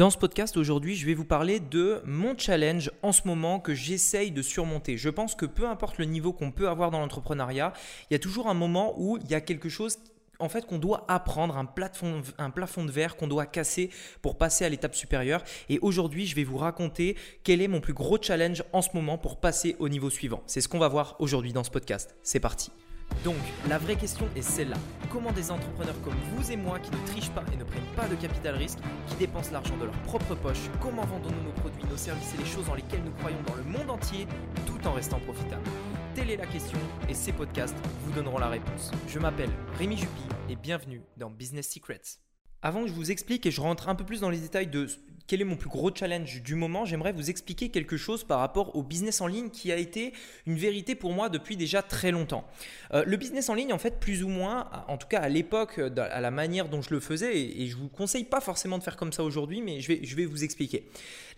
Dans ce podcast aujourd'hui, je vais vous parler de mon challenge en ce moment que j'essaye de surmonter. Je pense que peu importe le niveau qu'on peut avoir dans l'entrepreneuriat, il y a toujours un moment où il y a quelque chose en fait qu'on doit apprendre, un plafond, un plafond de verre qu'on doit casser pour passer à l'étape supérieure. Et aujourd'hui, je vais vous raconter quel est mon plus gros challenge en ce moment pour passer au niveau suivant. C'est ce qu'on va voir aujourd'hui dans ce podcast. C'est parti. Donc, la vraie question est celle-là. Comment des entrepreneurs comme vous et moi qui ne trichent pas et ne prennent pas de capital risque, qui dépensent l'argent de leur propre poche, comment vendons-nous nos produits, nos services et les choses dans lesquelles nous croyons dans le monde entier, tout en restant profitables? Telle est la question et ces podcasts vous donneront la réponse. Je m'appelle Rémi Jupy et bienvenue dans Business Secrets. Avant que je vous explique et je rentre un peu plus dans les détails de quel est mon plus gros challenge du moment, j'aimerais vous expliquer quelque chose par rapport au business en ligne qui a été une vérité pour moi depuis déjà très longtemps. Euh, le business en ligne, en fait, plus ou moins, en tout cas à l'époque, à la manière dont je le faisais, et, je je vous conseille pas forcément de faire comme ça aujourd'hui, mais je vais, vous expliquer.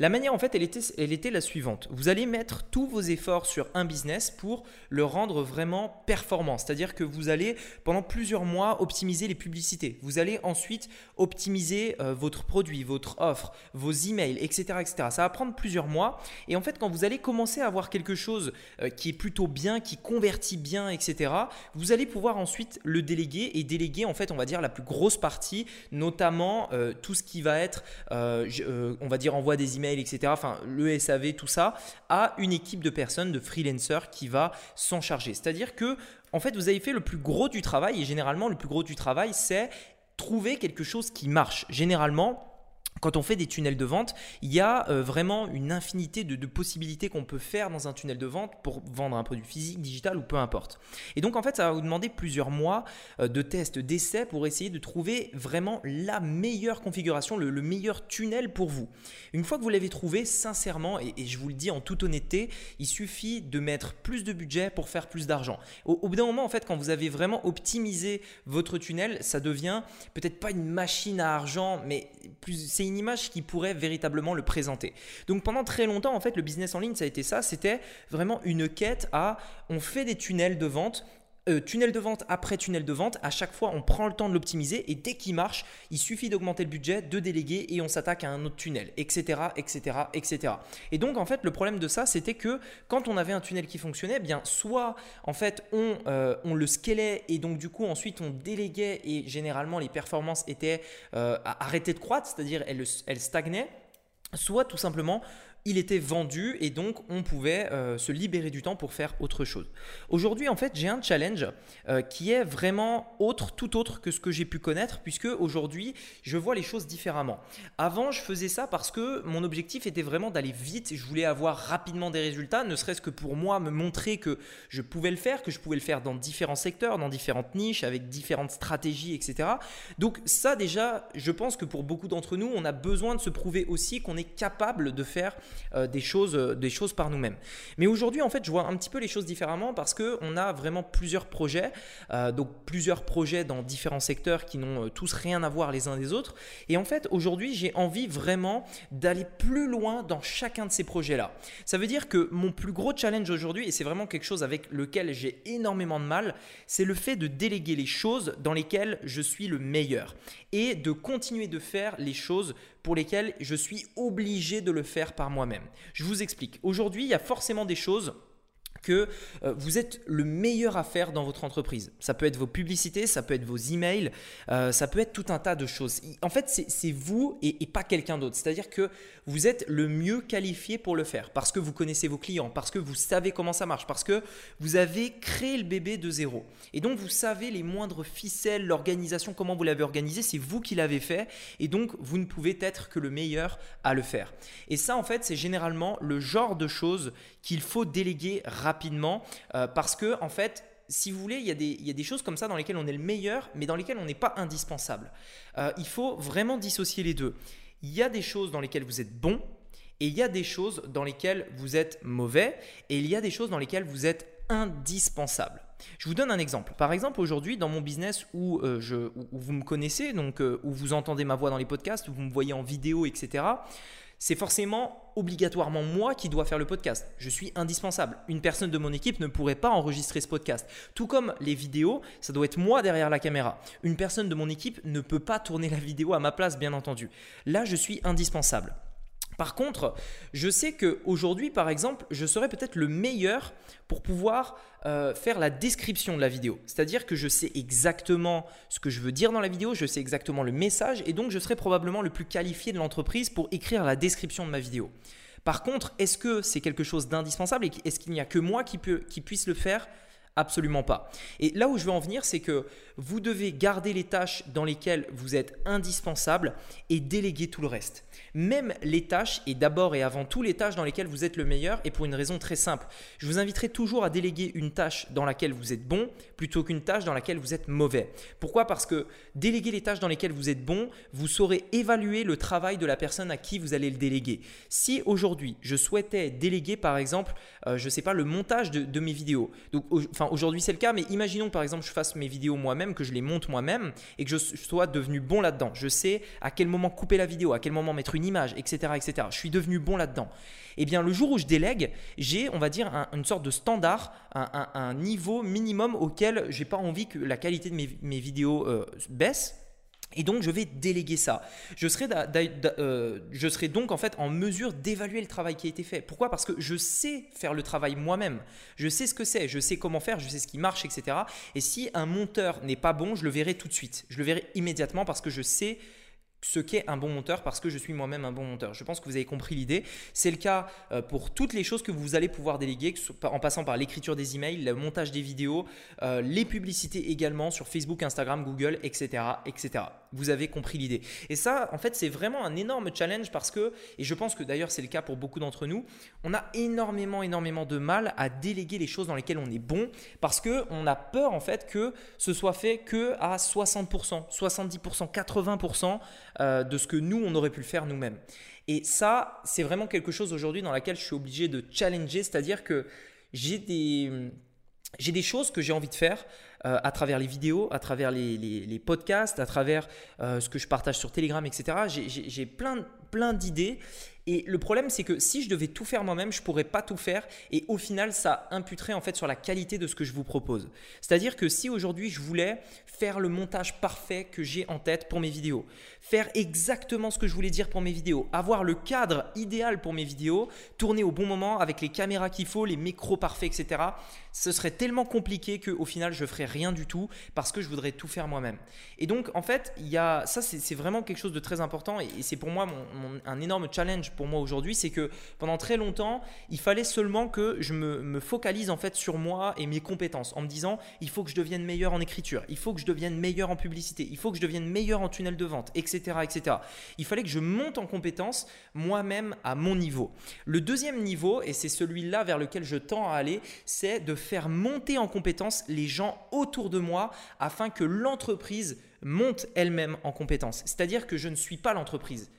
La manière, en fait, elle était, elle était la suivante. Vous allez mettre tous vos efforts sur un business pour le rendre vraiment performant. C'est-à-dire que vous allez, pendant plusieurs mois, optimiser les publicités. Vous allez ensuite optimiser euh, votre produit, votre offre, vos emails, etc., etc. Ça va prendre plusieurs mois. Et en fait, quand vous allez commencer à avoir quelque chose euh, qui est plutôt bien, qui convertit bien, etc., vous allez pouvoir ensuite le déléguer et déléguer, en fait, on va dire, la plus grosse partie, notamment euh, tout ce qui va être, euh, on va dire, envoi des emails, etc., enfin, le SAV, tout ça, à une équipe de personnes, de freelancers qui va s'en charger. C'est-à-dire que, en fait, vous avez fait le plus gros du travail et généralement, le plus gros du travail, c'est trouver quelque chose qui marche. Généralement, quand on fait des tunnels de vente, il y a euh, vraiment une infinité de, possibilités qu'on peut faire dans un tunnel de vente pour vendre un produit physique, digital ou peu importe. Et donc en fait, ça va vous demander plusieurs mois euh, de tests, d'essais pour essayer de trouver vraiment la meilleure configuration, le, meilleur tunnel pour vous. Une fois que vous l'avez trouvé, sincèrement, et, je vous le dis en toute honnêteté, il suffit de mettre plus de budget pour faire plus d'argent. Au, au bout d'un moment, en fait, quand vous avez vraiment optimisé votre tunnel, ça devient peut-être pas une machine à argent, mais plus une image qui pourrait véritablement le présenter. Donc pendant très longtemps, en fait, le business en ligne, ça a été ça. C'était vraiment une quête à on fait des tunnels de vente euh, tunnel de vente après tunnel de vente, à chaque fois on prend le temps de l'optimiser et dès qu'il marche, il suffit d'augmenter le budget, de déléguer et on s'attaque à un autre tunnel, etc., etc., etc. Et donc en fait le problème de ça c'était que quand on avait un tunnel qui fonctionnait, eh bien soit en fait on, euh, on le scalait et donc du coup ensuite on déléguait et généralement les performances étaient euh, arrêtées de croître, c'est-à-dire elles, elles stagnaient soit tout simplement il était vendu et donc on pouvait euh, se libérer du temps pour faire autre chose. Aujourd'hui, en fait, j'ai un challenge euh, qui est vraiment autre, tout autre que ce que j'ai pu connaître, puisque aujourd'hui, je vois les choses différemment. Avant, je faisais ça parce que mon objectif était vraiment d'aller vite. Je voulais avoir rapidement des résultats, ne serait-ce que pour moi me montrer que je pouvais le faire, que je pouvais le faire dans différents secteurs, dans différentes niches, avec différentes stratégies, etc. Donc ça, déjà, je pense que pour beaucoup d'entre nous, on a besoin de se prouver aussi qu'on est capable de faire euh, des, choses, euh, des choses par nous-mêmes. Mais aujourd'hui, en fait, je vois un petit peu les choses différemment parce qu'on a vraiment plusieurs projets, euh, donc plusieurs projets dans différents secteurs qui n'ont tous rien à voir les uns des autres. Et en fait, aujourd'hui, j'ai envie vraiment d'aller plus loin dans chacun de ces projets-là. Ça veut dire que mon plus gros challenge aujourd'hui, et c'est vraiment quelque chose avec lequel j'ai énormément de mal, c'est le fait de déléguer les choses dans lesquelles je suis le meilleur et de continuer de faire les choses pour lesquelles je suis obligé de le faire par moi-même. Je vous explique. Aujourd'hui, il y a forcément des choses que euh, vous êtes le meilleur à faire dans votre entreprise. Ça peut être vos publicités, ça peut être vos emails, euh, ça peut être tout un tas de choses. En fait, c'est vous et, pas quelqu'un d'autre. C'est-à-dire que vous êtes le mieux qualifié pour le faire parce que vous connaissez vos clients, parce que vous savez comment ça marche, parce que vous avez créé le bébé de zéro. Et donc, vous savez les moindres ficelles, l'organisation, comment vous l'avez organisé, c'est vous qui l'avez fait. Et donc, vous ne pouvez être que le meilleur à le faire. Et ça, en fait, c'est généralement le genre de choses qu'il faut déléguer rapidement rapidement euh, parce que en fait si vous voulez, il y, a des, il y, a des, choses comme ça dans lesquelles on est le meilleur, mais dans lesquelles on n'est pas indispensable. Euh, il faut vraiment dissocier les deux. Il y a des choses dans lesquelles vous êtes bon, et il y a des choses dans lesquelles vous êtes mauvais, et il y a des choses dans lesquelles vous êtes indispensable. Je vous donne un exemple. Par exemple, aujourd'hui, dans mon business où, euh, je, où vous me connaissez, donc où vous entendez ma voix dans les podcasts, où vous me voyez en vidéo, etc., c'est forcément obligatoirement moi qui dois faire le podcast. Je suis indispensable. Une personne de mon équipe ne pourrait pas enregistrer ce podcast. Tout comme les vidéos, ça doit être moi derrière la caméra. Une personne de mon équipe ne peut pas tourner la vidéo à ma place, bien entendu. Là, je suis indispensable. Par contre, je sais qu'aujourd'hui, par exemple, je serais peut-être le meilleur pour pouvoir euh, faire la description de la vidéo. C'est-à-dire que je sais exactement ce que je veux dire dans la vidéo, je sais exactement le message, et donc je serai probablement le plus qualifié de l'entreprise pour écrire la description de ma vidéo. Par contre, est-ce que c'est quelque chose d'indispensable et est-ce qu'il n'y a que moi qui puisse le faire? Absolument pas. Et là où je veux en venir, c'est que vous devez garder les tâches dans lesquelles vous êtes indispensable et déléguer tout le reste. Même les tâches, et d'abord et avant tout les tâches dans lesquelles vous êtes le meilleur, et pour une raison très simple. Je vous inviterai toujours à déléguer une tâche dans laquelle vous êtes bon plutôt qu'une tâche dans laquelle vous êtes mauvais. Pourquoi? Parce que déléguer les tâches dans lesquelles vous êtes bon, vous saurez évaluer le travail de la personne à qui vous allez le déléguer. Si aujourd'hui je souhaitais déléguer par exemple, euh, je ne sais pas, le montage de, mes vidéos, donc aujourd'hui c'est le cas, mais imaginons par exemple je fasse mes vidéos moi-même, que je les monte moi-même et que je sois devenu bon là-dedans. Je sais à quel moment couper la vidéo, à quel moment mettre une image, etc. etc. Je suis devenu bon là-dedans. Eh bien, le jour où je délègue, j'ai, on va dire, une sorte de standard, un, niveau minimum auquel j'ai pas envie que la qualité de mes, vidéos euh, baisse. Et donc, je vais déléguer ça. Je serai, euh, je serai, donc en fait en mesure d'évaluer le travail qui a été fait. Pourquoi? Parce que je sais faire le travail moi-même. Je sais ce que c'est, je sais comment faire, je sais ce qui marche, etc. Et si un monteur n'est pas bon, je le verrai tout de suite. Je le verrai immédiatement parce que je sais ce qu'est un bon monteur parce que je suis moi-même un bon monteur. Je pense que vous avez compris l'idée. C'est le cas euh, pour toutes les choses que vous allez pouvoir déléguer, en passant par l'écriture des emails, le montage des vidéos, euh, les publicités également sur Facebook, Instagram, Google, etc., etc. Vous avez compris l'idée. Et ça, en fait, c'est vraiment un énorme challenge parce que, et je pense que d'ailleurs c'est le cas pour beaucoup d'entre nous, on a énormément, énormément de mal à déléguer les choses dans lesquelles on est bon parce que on a peur en fait que ce soit fait que à 60%, 70%, 80% euh, de ce que nous, on aurait pu le faire nous-mêmes. Et ça, c'est vraiment quelque chose aujourd'hui dans laquelle je suis obligé de challenger, c'est-à-dire que j'ai des, j'ai des choses que j'ai envie de faire euh, à travers les vidéos, à travers les, podcasts, à travers euh, ce que je partage sur Telegram, etc. J'ai plein, plein d'idées et le problème, c'est que si je devais tout faire moi-même, je pourrais pas tout faire et au final, ça imputerait en fait sur la qualité de ce que je vous propose. C'est-à-dire que si aujourd'hui je voulais faire le montage parfait que j'ai en tête pour mes vidéos, faire exactement ce que je voulais dire pour mes vidéos, avoir le cadre idéal pour mes vidéos, tourner au bon moment avec les caméras qu'il faut, les micros parfaits, etc. Ce serait tellement compliqué qu'au final, je ferais rien du tout parce que je voudrais tout faire moi-même. Et donc, en fait, il y a ça, c'est vraiment quelque chose de très important et, c'est pour moi un énorme challenge pour moi aujourd'hui, c'est que pendant très longtemps, il fallait seulement que je me, focalise en fait sur moi et mes compétences en me disant il faut que je devienne meilleur en écriture, il faut que je devienne meilleur en publicité, il faut que je devienne meilleur en tunnel de vente, etc. etc. Il fallait que je monte en compétences moi-même à mon niveau. Le deuxième niveau, et c'est celui-là vers lequel je tends à aller, c'est de faire monter en compétences les gens autour de moi afin que l'entreprise monte elle-même en compétences. C'est-à-dire que je ne suis pas l'entreprise.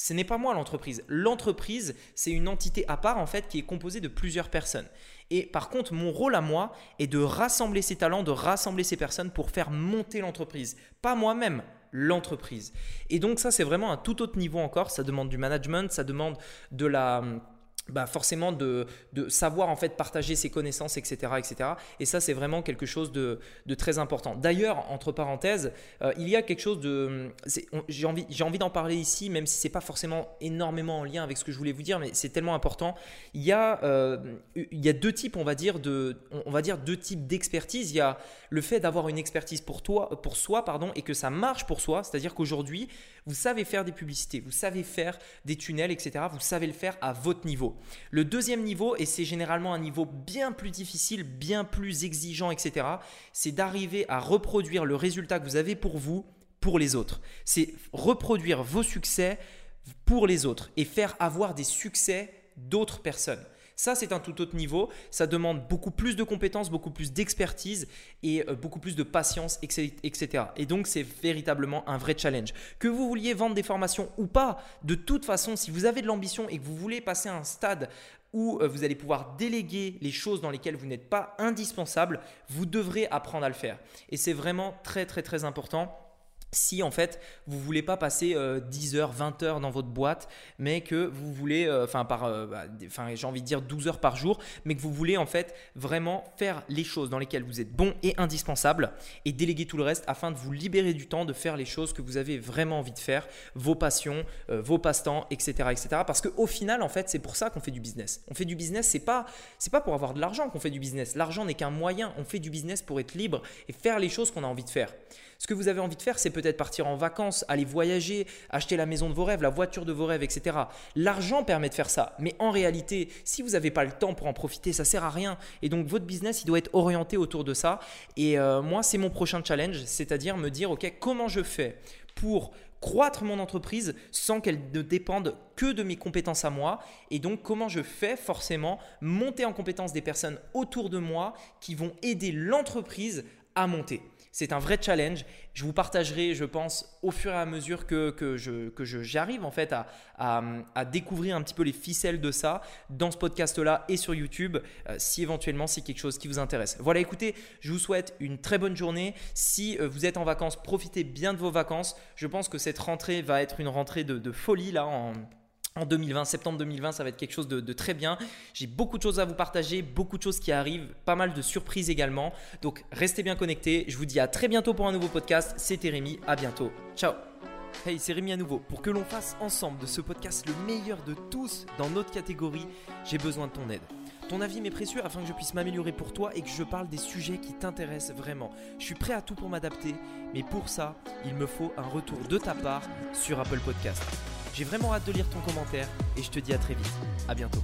Ce n'est pas moi l'entreprise. L'entreprise, c'est une entité à part en fait qui est composée de plusieurs personnes. Et par contre, mon rôle à moi est de rassembler ces talents, de rassembler ces personnes pour faire monter l'entreprise. Pas moi-même, l'entreprise. Et donc ça, c'est vraiment un tout autre niveau encore. Ça demande du management, ça demande de la bah forcément de, savoir en fait partager ses connaissances, etc. etc. Et ça, c'est vraiment quelque chose de, très important. D'ailleurs, entre parenthèses, euh, il y a quelque chose de... J'ai envie, envie d'en parler ici, même si c'est pas forcément énormément en lien avec ce que je voulais vous dire, mais c'est tellement important. Il y, a, euh, il y a deux types, on va dire, de, on va dire deux types d'expertise. Il y a le fait d'avoir une expertise pour, toi, pour soi pardon, et que ça marche pour soi, c'est-à-dire qu'aujourd'hui, vous savez faire des publicités, vous savez faire des tunnels, etc. Vous savez le faire à votre niveau. Le deuxième niveau, et c'est généralement un niveau bien plus difficile, bien plus exigeant, etc., c'est d'arriver à reproduire le résultat que vous avez pour vous, pour les autres. C'est reproduire vos succès pour les autres et faire avoir des succès d'autres personnes. Ça, c'est un tout autre niveau. Ça demande beaucoup plus de compétences, beaucoup plus d'expertise et euh, beaucoup plus de patience, etc. Et donc, c'est véritablement un vrai challenge. Que vous vouliez vendre des formations ou pas, de toute façon, si vous avez de l'ambition et que vous voulez passer à un stade où euh, vous allez pouvoir déléguer les choses dans lesquelles vous n'êtes pas indispensable, vous devrez apprendre à le faire. Et c'est vraiment très très très important si en fait vous voulez pas passer 10 heures, 20 heures dans votre boîte, mais que vous voulez, euh, enfin par, euh, bah, enfin j'ai envie de dire 12 heures par jour, mais que vous voulez en fait vraiment faire les choses dans lesquelles vous êtes bon et indispensable et déléguer tout le reste afin de vous libérer du temps de faire les choses que vous avez vraiment envie de faire, vos passions, euh, vos passe-temps, etc., etc. Parce qu'au final en fait c'est pour ça qu'on fait du business. On fait du business, c'est pas c'est pas pour avoir de l'argent qu'on fait du business. L'argent n'est qu'un moyen. On fait du business pour être libre et faire les choses qu'on a envie de faire. Ce que vous avez envie de faire, c'est peut-être partir en vacances, aller voyager, acheter la maison de vos rêves, la voiture de vos rêves, etc. L'argent permet de faire ça. Mais en réalité, si vous n'avez pas le temps pour en profiter, ça sert à rien. Et donc votre business, il doit être orienté autour de ça. Et euh, moi, c'est mon prochain challenge, c'est-à-dire me dire, OK, comment je fais pour croître mon entreprise sans qu'elle ne dépende que de mes compétences à moi? Et donc comment je fais forcément monter en compétence des personnes autour de moi qui vont aider l'entreprise à monter? C'est un vrai challenge. Je vous partagerai, je pense, au fur et à mesure que, que, j'arrive en fait à, à, découvrir un petit peu les ficelles de ça dans ce podcast-là et sur YouTube, euh, si éventuellement c'est quelque chose qui vous intéresse. Voilà, écoutez, je vous souhaite une très bonne journée. Si euh, vous êtes en vacances, profitez bien de vos vacances. Je pense que cette rentrée va être une rentrée de, de folie là en en 2020, septembre 2020, ça va être quelque chose de, très bien. J'ai beaucoup de choses à vous partager, beaucoup de choses qui arrivent, pas mal de surprises également. Donc restez bien connectés. Je vous dis à très bientôt pour un nouveau podcast. C'était Rémi, à bientôt. Ciao Hey, c'est Rémi à nouveau. Pour que l'on fasse ensemble de ce podcast le meilleur de tous dans notre catégorie, j'ai besoin de ton aide. Ton avis m'est précieux afin que je puisse m'améliorer pour toi et que je parle des sujets qui t'intéressent vraiment. Je suis prêt à tout pour m'adapter, mais pour ça, il me faut un retour de ta part sur Apple Podcast. J'ai vraiment hâte de lire ton commentaire et je te dis à très vite. À bientôt.